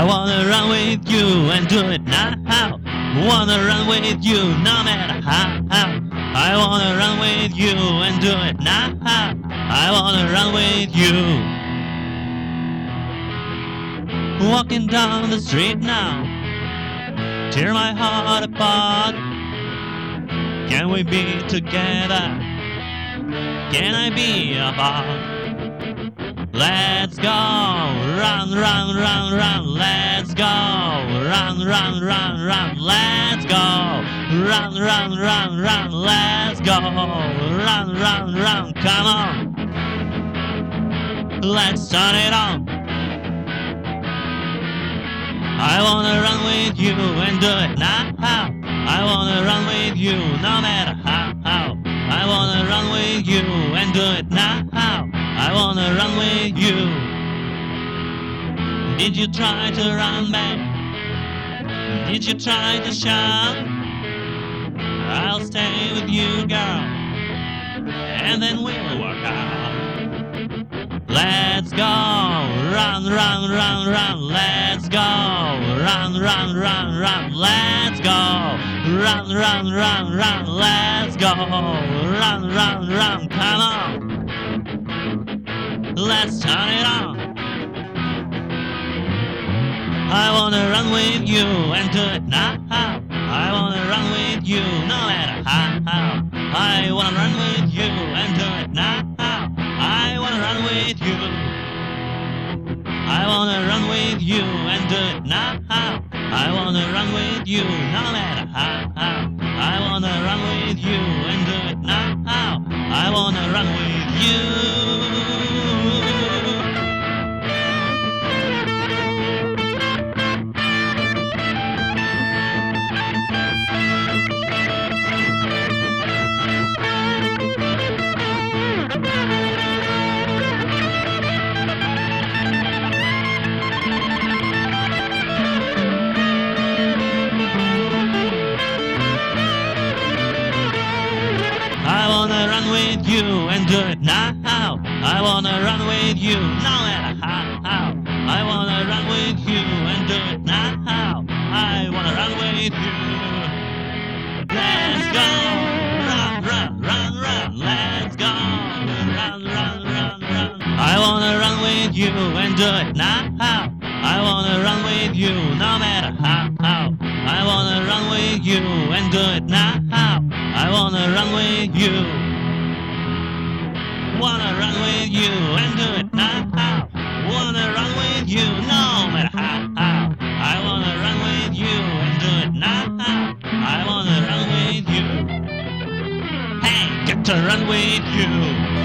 I wanna run with you and do it now. Wanna run with you no matter how. I wanna run with you and do it now. I wanna run with you. Walking down the street now, tear my heart apart. Can we be together? Can I be a part? Let's go, run, run, run, run, let's go, run, run, run, run, let's go, run, run, run, run, let's go, run, run, run, come on, let's turn it on. I wanna run with you and do it now. I wanna run with you no matter how. I wanna run with you and do it now. I wanna run with you. Did you try to run back? Did you try to shout? I'll stay with you, girl, and then we'll work out. Let's go, run, run, run, run, let's go, run, run, run, run, let's go, run, run, run, run, let's go, run, run, run, come on. Let's turn it on. I wanna run with you and do it now. I wanna run with you no matter how. I wanna run with you and do it now. I wanna run with you. I wanna run with you and do it now. I wanna run with you no matter how. I wanna run with you and do it now. I wanna run with you. Run with you and do it now. I wanna run with you no matter how. I wanna run with you and do it now. I wanna run with you. Let's go. Run, run, run, run. Let's go. Run, run, run, run. I wanna run with you and do it now. I wanna run with you no matter how. I wanna run with you and do it now. I wanna run with you. Wanna run with you and do it now. Wanna run with you no matter how. I wanna run with you and do it now. I wanna run with you. Hey, get to run with you.